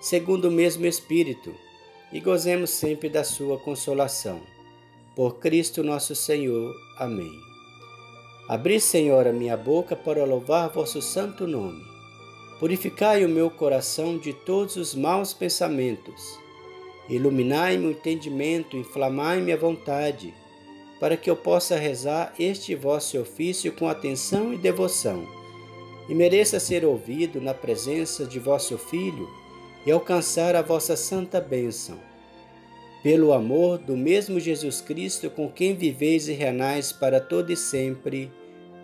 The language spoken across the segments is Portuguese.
segundo o mesmo Espírito, e gozemos sempre da sua consolação. Por Cristo nosso Senhor. Amém. Abri, Senhor, a minha boca para louvar vosso santo nome. Purificai o meu coração de todos os maus pensamentos. Iluminai-me o entendimento, inflamai-me a vontade, para que eu possa rezar este vosso ofício com atenção e devoção, e mereça ser ouvido na presença de vosso Filho e alcançar a vossa santa bênção. Pelo amor do mesmo Jesus Cristo, com quem viveis e renais para todo e sempre.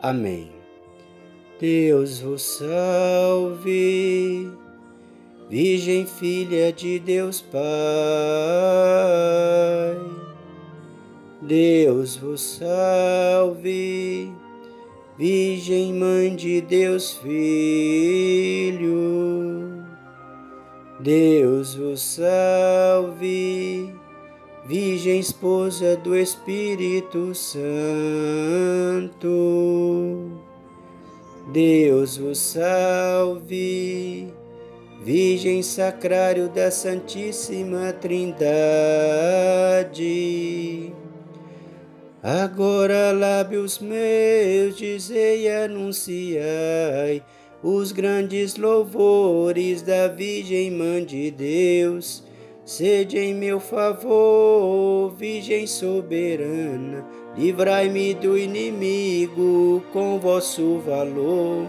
Amém. Deus vos salve, Virgem Filha de Deus Pai. Deus vos salve, Virgem Mãe de Deus Filho. Deus vos salve, Virgem Esposa do Espírito Santo. Deus vos salve, Virgem Sacrário da Santíssima Trindade. Agora lábios meus dizei e anunciai os grandes louvores da Virgem Mãe de Deus. Sede em meu favor, Virgem soberana, livrai-me do inimigo com vosso valor,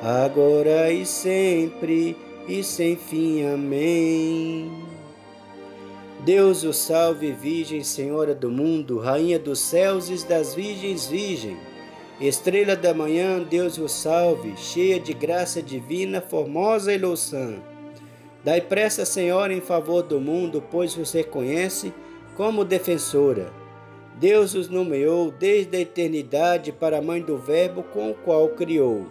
agora e sempre e sem fim. Amém. Deus o salve, Virgem Senhora do mundo, Rainha dos céus e das virgens, Virgem. Estrela da manhã, Deus vos salve, cheia de graça divina, formosa e louçã. Dai pressa, Senhora, em favor do mundo, pois vos reconhece como defensora. Deus os nomeou desde a eternidade para a mãe do Verbo com o qual criou.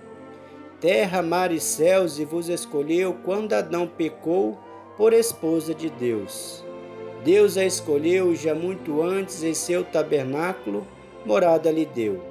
Terra, mar e céus, e vos escolheu quando Adão pecou por esposa de Deus. Deus a escolheu já muito antes em seu tabernáculo, morada lhe deu.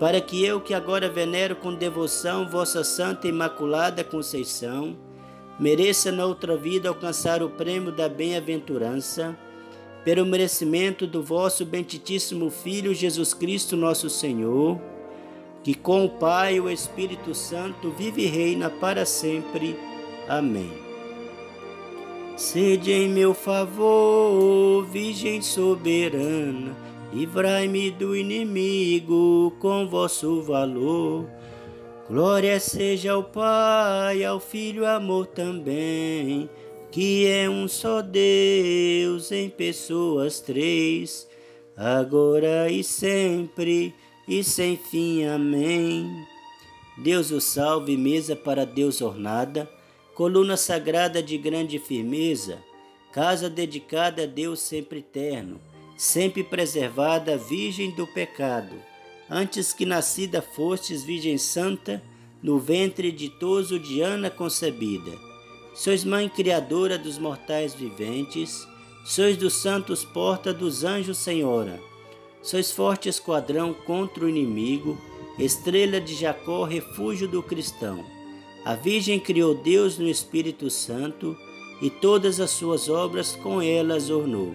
para que eu, que agora venero com devoção vossa Santa Imaculada Conceição, mereça na outra vida alcançar o prêmio da bem-aventurança, pelo merecimento do vosso benditíssimo Filho Jesus Cristo, nosso Senhor, que com o Pai e o Espírito Santo vive e reina para sempre. Amém. Sede em meu favor, Virgem soberana, livrai-me do inimigo com vosso valor. Glória seja ao Pai, ao Filho, amor também, que é um só Deus em pessoas três, agora e sempre e sem fim. Amém. Deus o salve, mesa para Deus ornada, coluna sagrada de grande firmeza, casa dedicada a Deus sempre eterno sempre preservada, virgem do pecado, antes que nascida fostes Virgem Santa, no ventre ditoso de Ana concebida. Sois mãe criadora dos mortais viventes, sois dos santos porta dos anjos Senhora. Sois forte esquadrão contra o inimigo, estrela de Jacó, refúgio do cristão. A Virgem criou Deus no Espírito Santo, e todas as suas obras com elas ornou.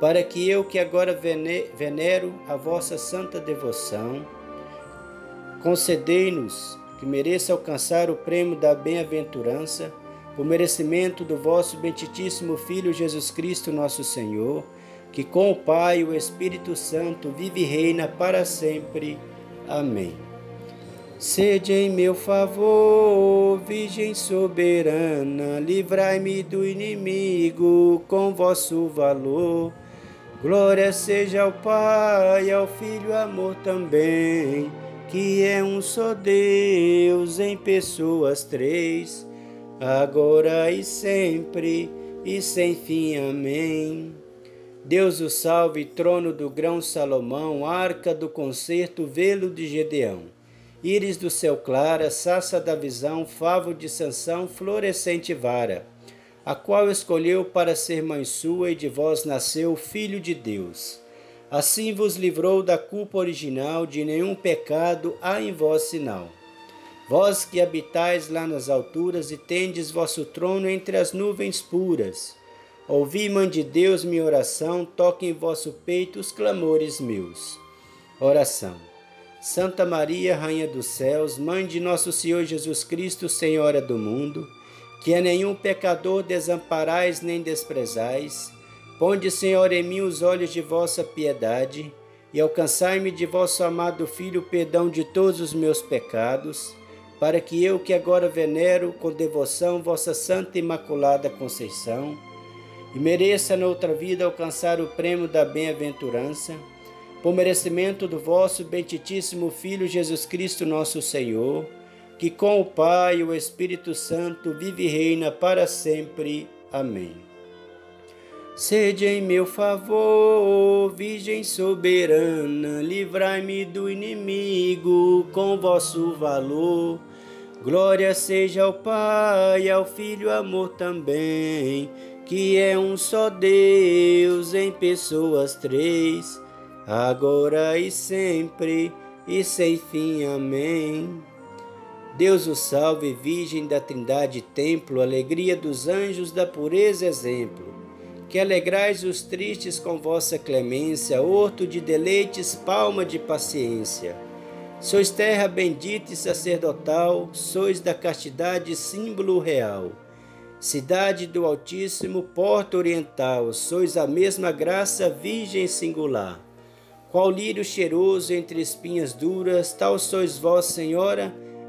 para que eu, que agora venero a vossa santa devoção, concedei-nos que mereça alcançar o prêmio da bem-aventurança, por merecimento do vosso benditíssimo Filho Jesus Cristo, nosso Senhor, que com o Pai e o Espírito Santo vive e reina para sempre. Amém. Sede em meu favor, Virgem soberana, livrai-me do inimigo com vosso valor. Glória seja ao Pai, ao Filho, amor também, que é um só Deus em pessoas três, agora e sempre e sem fim. Amém. Deus o salve, trono do grão Salomão, arca do concerto, velo de Gedeão. Íris do céu clara, saça da visão, favo de Sansão, florescente vara, a qual escolheu para ser mãe sua e de vós nasceu o Filho de Deus. Assim vos livrou da culpa original, de nenhum pecado há em vós sinal. Vós que habitais lá nas alturas e tendes vosso trono entre as nuvens puras, Ouvi, Mãe de Deus, minha oração, toque em vosso peito os clamores meus. Oração. Santa Maria, Rainha dos Céus, Mãe de nosso Senhor Jesus Cristo, Senhora do mundo, que a nenhum pecador desamparais nem desprezais, ponde, Senhor, em mim os olhos de vossa piedade e alcançai-me de vosso amado Filho o perdão de todos os meus pecados, para que eu, que agora venero com devoção vossa Santa Imaculada Conceição, e mereça noutra vida alcançar o prêmio da bem-aventurança, por merecimento do vosso benditíssimo Filho Jesus Cristo, nosso Senhor, que com o Pai e o Espírito Santo vive e reina para sempre. Amém. Sede em meu favor, Virgem soberana, livrai-me do inimigo com vosso valor. Glória seja ao Pai, ao Filho, amor também que é um só Deus em pessoas três, agora e sempre e sem fim. Amém. Deus o salve, Virgem da Trindade, templo, alegria dos anjos, da pureza, exemplo. Que alegrais os tristes com vossa clemência, horto de deleites, palma de paciência. Sois terra bendita e sacerdotal, sois da castidade símbolo real. Cidade do Altíssimo, porta oriental, sois a mesma graça virgem singular. Qual lírio cheiroso entre espinhas duras, tal sois vós, Senhora,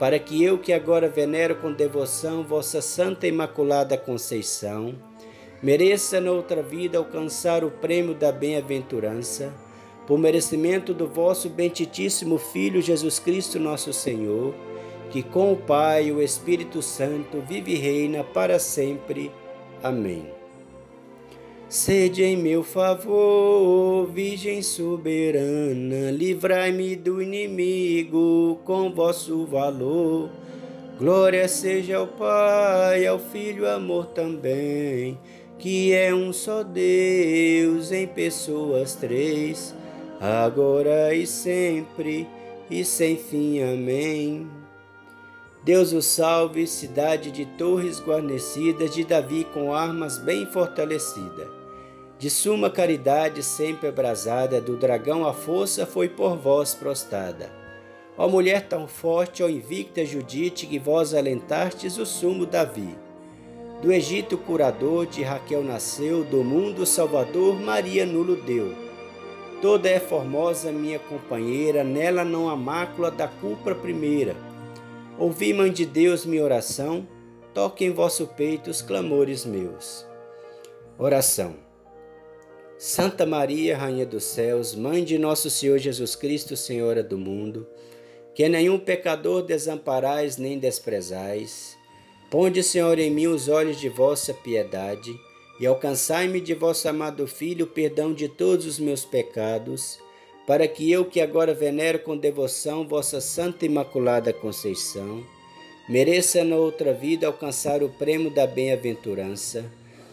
para que eu, que agora venero com devoção vossa Santa Imaculada Conceição, mereça noutra vida alcançar o prêmio da bem-aventurança, por merecimento do vosso benditíssimo Filho Jesus Cristo, nosso Senhor que com o Pai e o Espírito Santo vive e reina para sempre. Amém. Sede em meu favor, Virgem soberana, livrai-me do inimigo com vosso valor. Glória seja ao Pai, ao Filho, amor também, que é um só Deus em pessoas três, agora e sempre e sem fim. Amém. Deus o salve, cidade de torres guarnecidas, de Davi com armas bem fortalecida. De suma caridade sempre abrasada, do dragão a força foi por vós prostada. Ó mulher tão forte, ó invicta Judite, que vós alentastes o sumo Davi. Do Egito curador, de Raquel nasceu, do mundo salvador, Maria nulo deu. Toda é formosa minha companheira, nela não há mácula da culpa primeira Ouvi, Mãe de Deus, minha oração, toque em vosso peito os clamores meus. Oração. Santa Maria, Rainha dos céus, Mãe de nosso Senhor Jesus Cristo, Senhora do mundo, que nenhum pecador desamparais nem desprezais. Ponde, Senhor, em mim os olhos de vossa piedade e alcançai-me de vosso amado Filho o perdão de todos os meus pecados, para que eu, que agora venero com devoção vossa Santa Imaculada Conceição, mereça na outra vida alcançar o prêmio da bem-aventurança,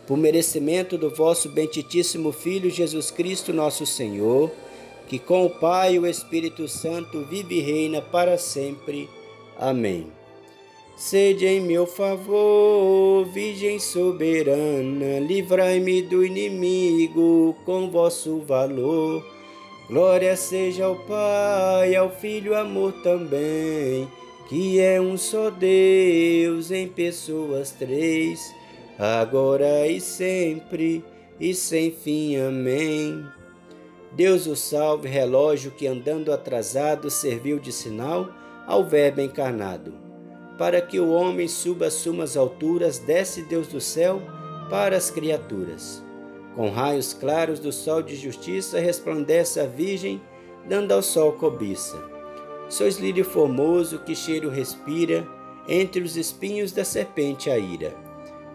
por merecimento do vosso benditíssimo Filho Jesus Cristo, nosso Senhor, que com o Pai e o Espírito Santo vive e reina para sempre. Amém. Sede em meu favor, Virgem soberana, livrai-me do inimigo com vosso valor. Glória seja ao Pai, ao Filho, amor também, que é um só Deus em pessoas três, agora e sempre e sem fim. Amém. Deus o salve, relógio que andando atrasado serviu de sinal ao Verbo encarnado para que o homem suba às sumas alturas, desce Deus do céu para as criaturas. Com raios claros do sol de justiça resplandece a Virgem, dando ao sol cobiça. Sois lírio formoso que cheiro respira, entre os espinhos da serpente a ira.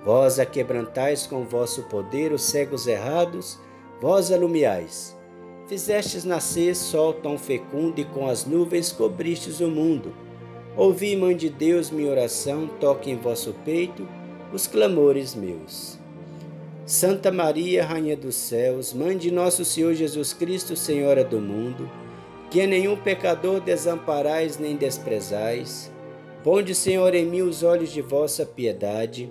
Vós a quebrantais com vosso poder os cegos errados, vós alumiais. Fizestes nascer sol tão fecundo e com as nuvens cobristes o mundo. Ouvi, Mãe de Deus, minha oração, toque em vosso peito os clamores meus. Santa Maria, Rainha dos céus, Mãe de nosso Senhor Jesus Cristo, Senhora do mundo, que a nenhum pecador desamparais nem desprezais, ponde, Senhor, em mim os olhos de vossa piedade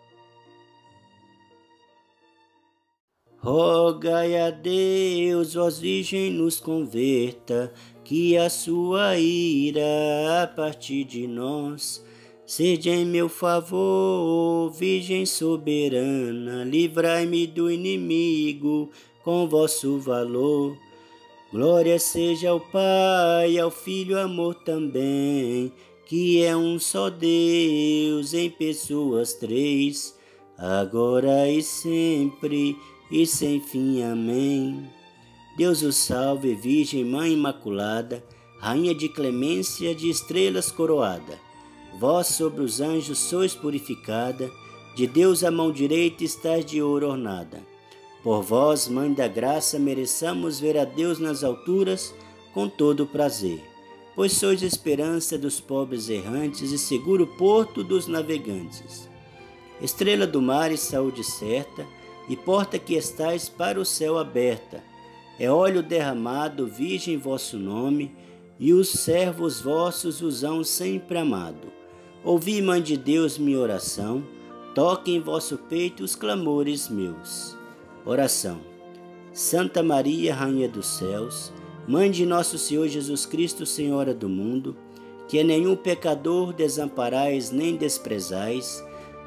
Rogai a Deus, vós Virgem, nos converta, que a sua ira a partir de nós Sede em meu favor, Virgem soberana, livrai-me do inimigo com vosso valor. Glória seja ao Pai, ao Filho, amor também, que é um só Deus em pessoas três, agora e sempre e sem fim. Amém. Deus o salve, Virgem Mãe Imaculada, Rainha de clemência, de estrelas coroada Vós sobre os anjos sois purificada, de Deus a mão direita estás de ouro ornada. Por vós, Mãe da Graça, mereçamos ver a Deus nas alturas com todo o prazer, pois sois esperança dos pobres errantes e seguro porto dos navegantes. Estrela do mar e saúde certa, e porta que estais para o céu aberta, é óleo derramado, virgem vosso nome, e os servos vossos os hão sempre amado. Ouvi, Mãe de Deus, minha oração, toque em vosso peito os clamores meus. Oração. Santa Maria, Rainha dos céus, Mãe de nosso Senhor Jesus Cristo, Senhora do mundo, que a nenhum pecador desamparais nem desprezais,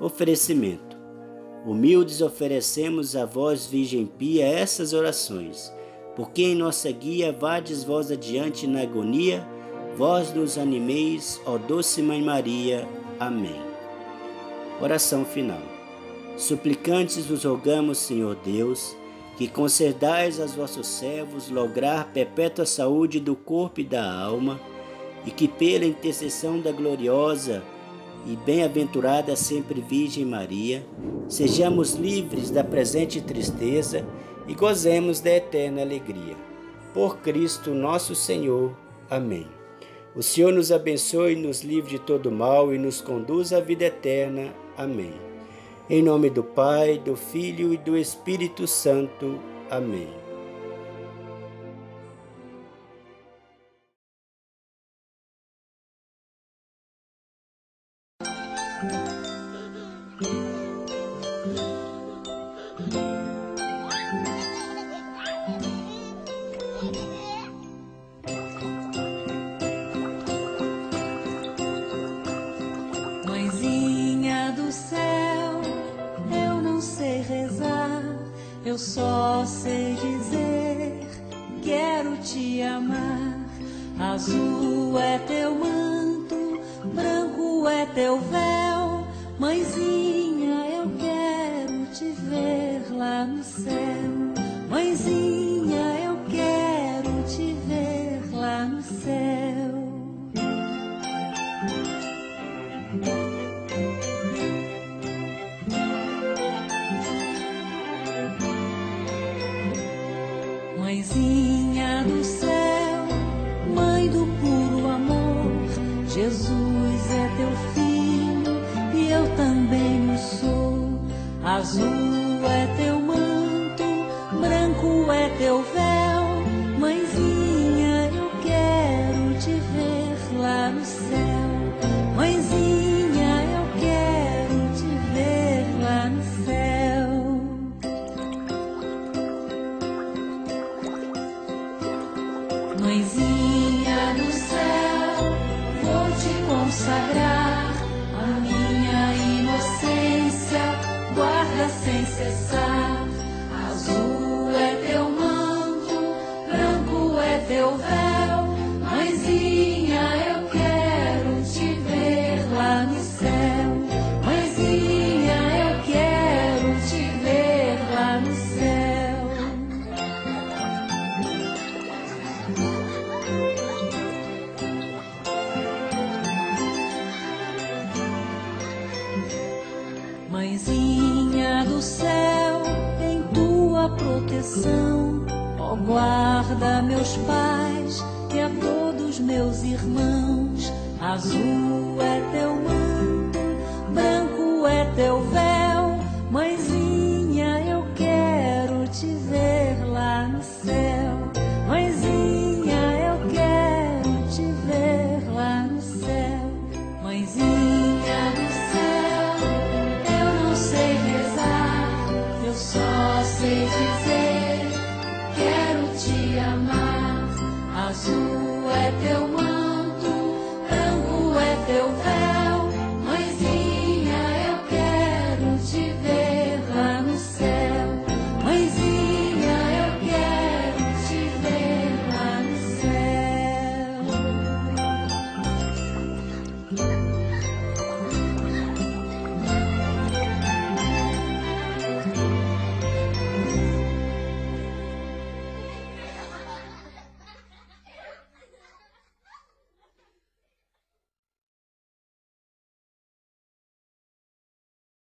Oferecimento. Humildes oferecemos a vós, Virgem Pia, essas orações, porque em nossa guia vades vós adiante na agonia Vós nos animeis, ó doce Mãe Maria. Amém. Oração final. Suplicantes vos rogamos, Senhor Deus, que concedais aos vossos servos lograr perpétua saúde do corpo e da alma, e que pela intercessão da gloriosa e bem-aventurada sempre Virgem Maria, sejamos livres da presente tristeza e gozemos da eterna alegria. Por Cristo nosso Senhor. Amém. O Senhor nos abençoe, nos livre de todo mal e nos conduz à vida eterna. Amém. Em nome do Pai, do Filho e do Espírito Santo. Amém. Te amar. Azul é teu manto, branco é teu véu. Mãezinha, eu quero te ver lá no céu. Mãezinha, teu filho e eu também o sou. Azul é teu manto, branco é teu sem cessar. Azul é teu manto, branco é teu véu. Proteção, ó guarda meus pais e a todos meus irmãos. Azul é teu manto, branco é teu véu.